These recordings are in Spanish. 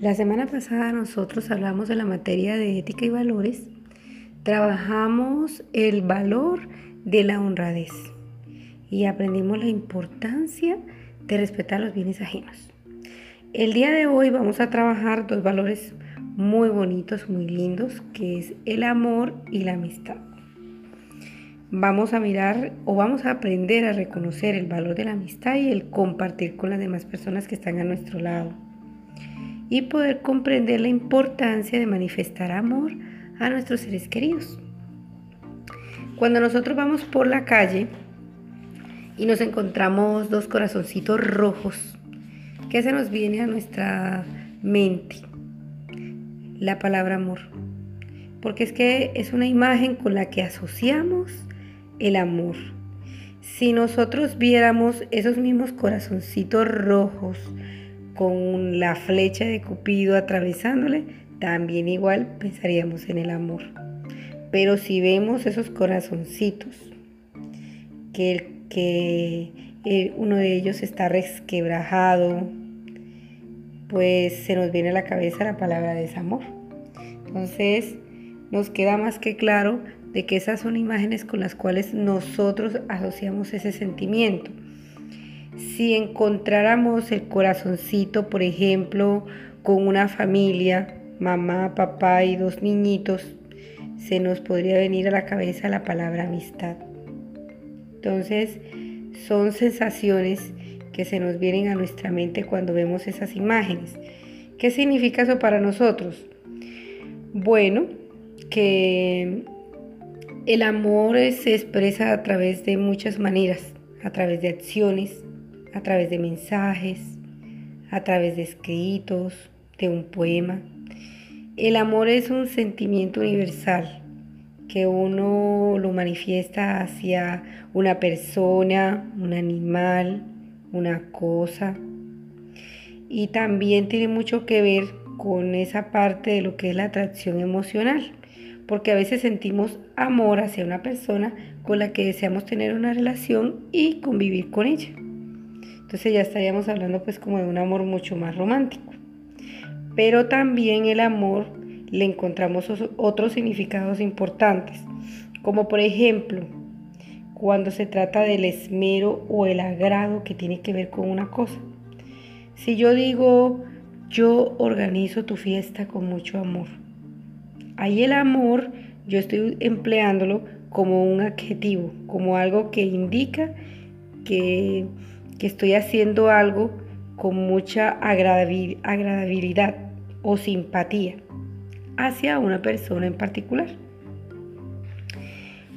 La semana pasada nosotros hablamos de la materia de ética y valores. Trabajamos el valor de la honradez y aprendimos la importancia de respetar los bienes ajenos. El día de hoy vamos a trabajar dos valores muy bonitos, muy lindos, que es el amor y la amistad. Vamos a mirar o vamos a aprender a reconocer el valor de la amistad y el compartir con las demás personas que están a nuestro lado. Y poder comprender la importancia de manifestar amor a nuestros seres queridos. Cuando nosotros vamos por la calle y nos encontramos dos corazoncitos rojos, ¿Qué se nos viene a nuestra mente? La palabra amor. Porque es que es una imagen con la que asociamos el amor. Si nosotros viéramos esos mismos corazoncitos rojos con la flecha de Cupido atravesándole, también igual pensaríamos en el amor. Pero si vemos esos corazoncitos, que, que eh, uno de ellos está resquebrajado, pues se nos viene a la cabeza la palabra desamor. Entonces, nos queda más que claro de que esas son imágenes con las cuales nosotros asociamos ese sentimiento. Si encontráramos el corazoncito, por ejemplo, con una familia, mamá, papá y dos niñitos, se nos podría venir a la cabeza la palabra amistad. Entonces, son sensaciones que se nos vienen a nuestra mente cuando vemos esas imágenes. ¿Qué significa eso para nosotros? Bueno, que el amor se expresa a través de muchas maneras, a través de acciones, a través de mensajes, a través de escritos, de un poema. El amor es un sentimiento universal que uno lo manifiesta hacia una persona, un animal, una cosa. Y también tiene mucho que ver con esa parte de lo que es la atracción emocional, porque a veces sentimos amor hacia una persona con la que deseamos tener una relación y convivir con ella. Entonces ya estaríamos hablando pues como de un amor mucho más romántico. Pero también el amor le encontramos otros significados importantes, como por ejemplo cuando se trata del esmero o el agrado que tiene que ver con una cosa. Si yo digo, yo organizo tu fiesta con mucho amor, ahí el amor yo estoy empleándolo como un adjetivo, como algo que indica que, que estoy haciendo algo con mucha agradabilidad o simpatía hacia una persona en particular.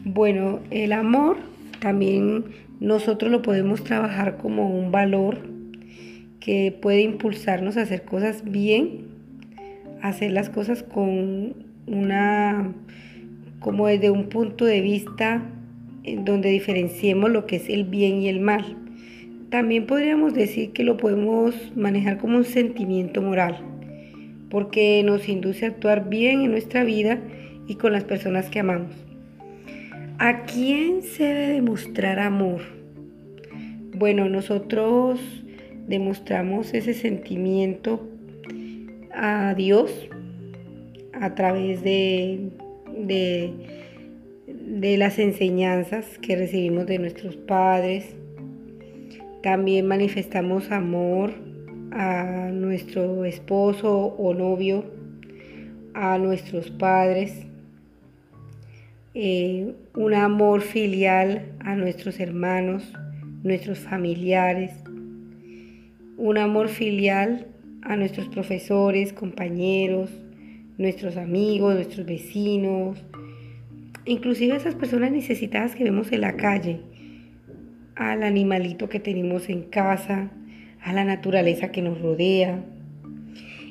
Bueno, el amor también nosotros lo podemos trabajar como un valor que puede impulsarnos a hacer cosas bien, hacer las cosas con una, como desde un punto de vista en donde diferenciemos lo que es el bien y el mal. También podríamos decir que lo podemos manejar como un sentimiento moral, porque nos induce a actuar bien en nuestra vida y con las personas que amamos. ¿A quién se debe demostrar amor? Bueno, nosotros demostramos ese sentimiento a Dios a través de, de, las enseñanzas que recibimos de nuestros padres. También manifestamos amor a nuestro esposo o novio, a nuestros padres eh, un amor filial a nuestros hermanos, nuestros familiares, un amor filial a nuestros profesores, compañeros, nuestros amigos, nuestros vecinos, inclusive a esas personas necesitadas que vemos en la calle, al animalito que tenemos en casa, a la naturaleza que nos rodea.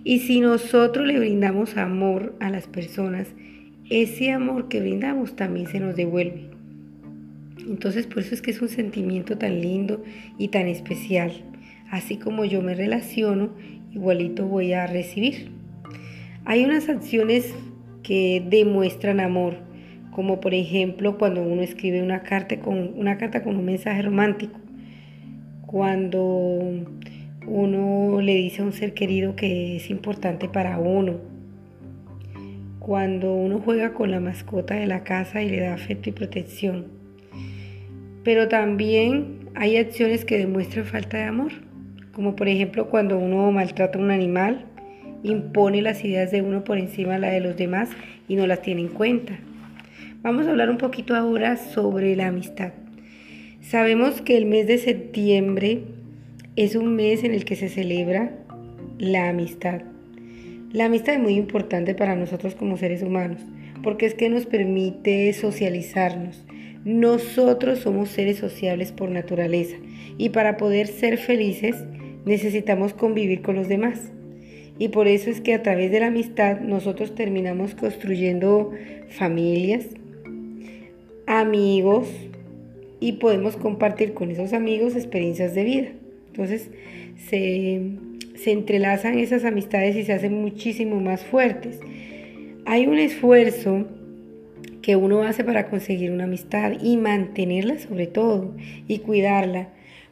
Y si nosotros le brindamos amor a las personas, ese amor que brindamos también se nos devuelve. Entonces por eso es que es un sentimiento tan lindo y tan especial. Así como yo me relaciono, igualito voy a recibir. Hay unas acciones que demuestran amor, como por ejemplo cuando uno escribe una carta con, un mensaje romántico, cuando uno le dice a un ser querido que es importante para uno. Cuando uno juega con la mascota de la casa y le da afecto y protección. Pero también hay acciones que demuestran falta de amor, como por ejemplo cuando uno maltrata a un animal, impone las ideas de uno por encima de la de los demás y no las tiene en cuenta. Vamos a hablar un poquito ahora sobre la amistad. Sabemos que el mes de septiembre es un mes en el que se celebra la amistad. La amistad es muy importante para nosotros como seres humanos, porque es que nos permite socializarnos. Nosotros somos seres sociables por naturaleza y para poder ser felices necesitamos convivir con los demás. Y por eso es que a través de la amistad nosotros terminamos construyendo familias, amigos y podemos compartir con esos amigos experiencias de vida. Entonces se, entrelazan esas amistades y se hacen muchísimo más fuertes. Hay un esfuerzo que uno hace para conseguir una amistad y mantenerla sobre todo y cuidarla.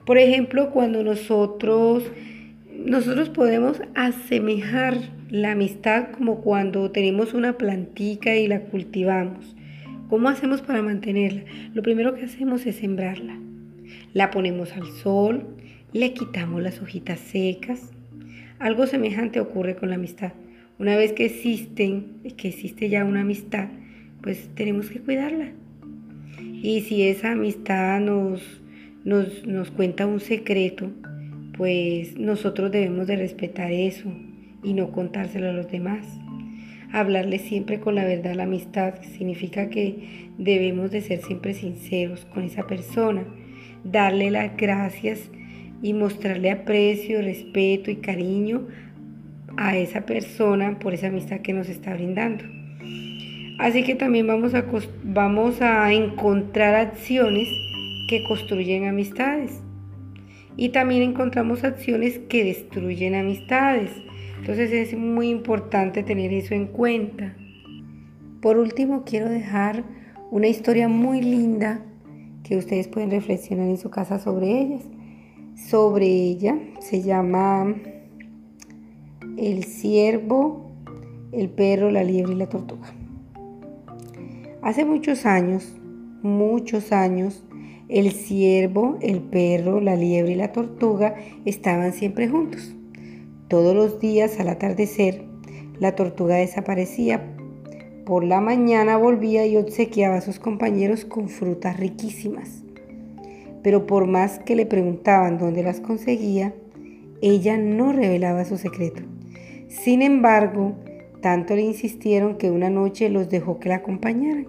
Por ejemplo, cuando nosotros nosotros podemos asemejar la amistad como cuando tenemos una plantica y la cultivamos. ¿Cómo hacemos para mantenerla? Lo primero que hacemos es sembrarla. La ponemos al sol, le quitamos las hojitas secas. Algo semejante ocurre con la amistad. Una vez que existen, que existe ya una amistad, pues tenemos que cuidarla. Y si esa amistad nos, nos, nos cuenta un secreto, pues nosotros debemos de respetar eso y no contárselo a los demás. Hablarle siempre con la verdad la amistad significa que debemos de ser siempre sinceros con esa persona, darle las gracias y mostrarle aprecio, respeto y cariño a esa persona por esa amistad que nos está brindando. Así que también vamos a, vamos a encontrar acciones que construyen amistades. Y también encontramos acciones que destruyen amistades. Entonces es muy importante tener eso en cuenta. Por último, quiero dejar una historia muy linda que ustedes pueden reflexionar en su casa sobre ellas sobre ella. Se llama el ciervo, el perro, la liebre y la tortuga. Hace muchos años, muchos años, el ciervo, el perro, la liebre y la tortuga estaban siempre juntos. Todos los días al atardecer, la tortuga desaparecía. Por la mañana volvía y obsequiaba a sus compañeros con frutas riquísimas pero por más que le preguntaban dónde las conseguía, ella no revelaba su secreto. Sin embargo, tanto le insistieron que una noche los dejó que la acompañaran.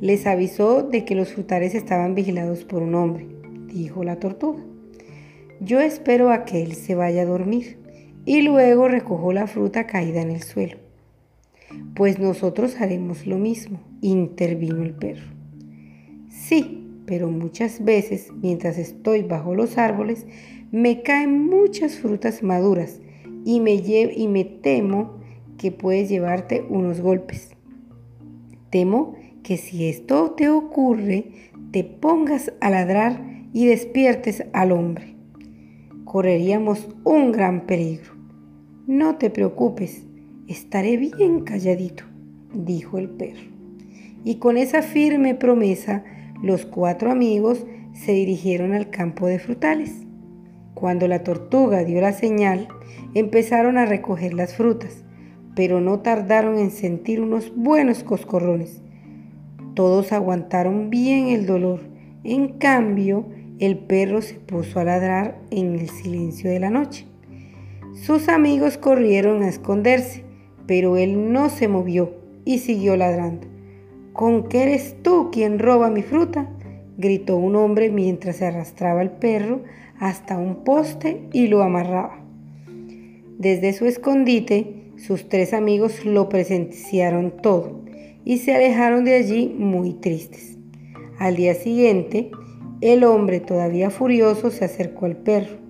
Les avisó de que los frutales estaban vigilados por un hombre, dijo la tortuga. Yo espero a que él se vaya a dormir y luego recojo la fruta caída en el suelo. Pues nosotros haremos lo mismo, intervino el perro. Sí, pero muchas veces mientras estoy bajo los árboles me caen muchas frutas maduras y me, y me temo que puedes llevarte unos golpes. Temo que si esto te ocurre, te pongas a ladrar y despiertes al hombre. Correríamos un gran peligro. No te preocupes, estaré bien calladito, dijo el perro. Y con esa firme promesa, los cuatro amigos se dirigieron al campo de frutales. Cuando la tortuga dio la señal, empezaron a recoger las frutas, pero no tardaron en sentir unos buenos coscorrones. Todos aguantaron bien el dolor. En cambio, el perro se puso a ladrar en el silencio de la noche. Sus amigos corrieron a esconderse, pero él no se movió y siguió ladrando. ¿Con qué eres tú quien roba mi fruta? gritó un hombre mientras se arrastraba el perro hasta un poste y lo amarraba. Desde su escondite, sus tres amigos lo presenciaron todo y se alejaron de allí muy tristes. Al día siguiente, el hombre, todavía furioso, se acercó al perro.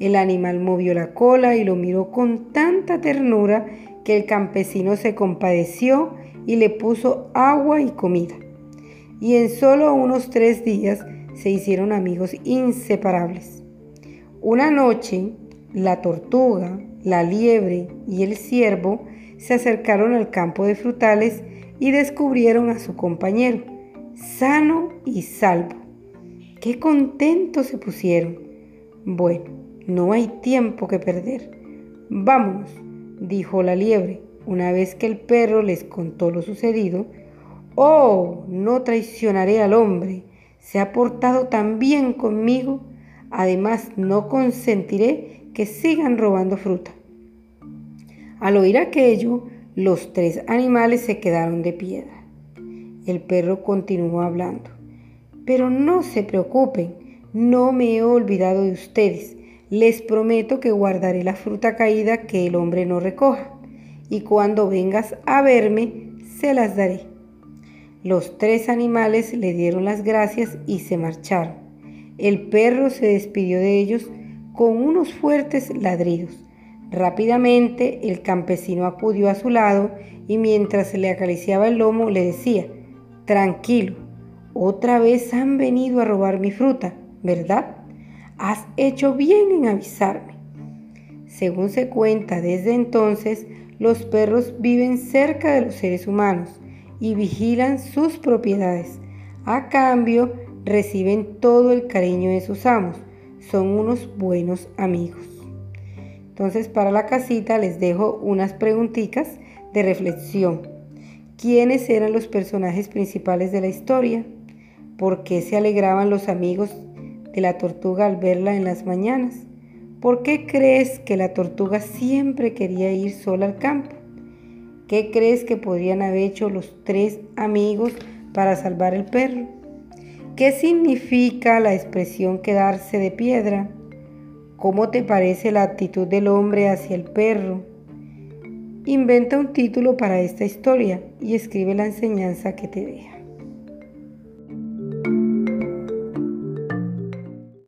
El animal movió la cola y lo miró con tanta ternura que el campesino se compadeció y le puso agua y comida. Y en solo unos tres días se hicieron amigos inseparables. Una noche, la tortuga, la liebre y el ciervo se acercaron al campo de frutales y descubrieron a su compañero, sano y salvo. Qué contentos se pusieron. Bueno, no hay tiempo que perder. Vámonos, dijo la liebre, una vez que el perro les contó lo sucedido. Oh, no traicionaré al hombre. Se ha portado tan bien conmigo. Además, no consentiré que sigan robando fruta. Al oír aquello, los tres animales se quedaron de piedra. El perro continuó hablando. Pero no se preocupen, no me he olvidado de ustedes. Les prometo que guardaré la fruta caída que el hombre no recoja, y cuando vengas a verme, se las daré. Los tres animales le dieron las gracias y se marcharon. El perro se despidió de ellos con unos fuertes ladridos. Rápidamente el campesino acudió a su lado y mientras le acariciaba el lomo le decía, Tranquilo, otra vez han venido a robar mi fruta, ¿verdad? Has hecho bien en avisarme. Según se cuenta desde entonces, los perros viven cerca de los seres humanos y vigilan sus propiedades. A cambio, reciben todo el cariño de sus amos son unos buenos amigos. Entonces para la casita les dejo unas preguntitas de reflexión. ¿Quiénes eran los personajes principales de la historia? ¿Por qué se alegraban los amigos de la tortuga al verla en las mañanas? ¿Por qué crees que la tortuga siempre quería ir sola al campo? ¿Qué crees que podrían haber hecho los tres amigos para salvar el perro? ¿Qué significa la expresión quedarse de piedra? ¿Cómo te parece la actitud del hombre hacia el perro? Inventa un título para esta historia y escribe la enseñanza que te deja.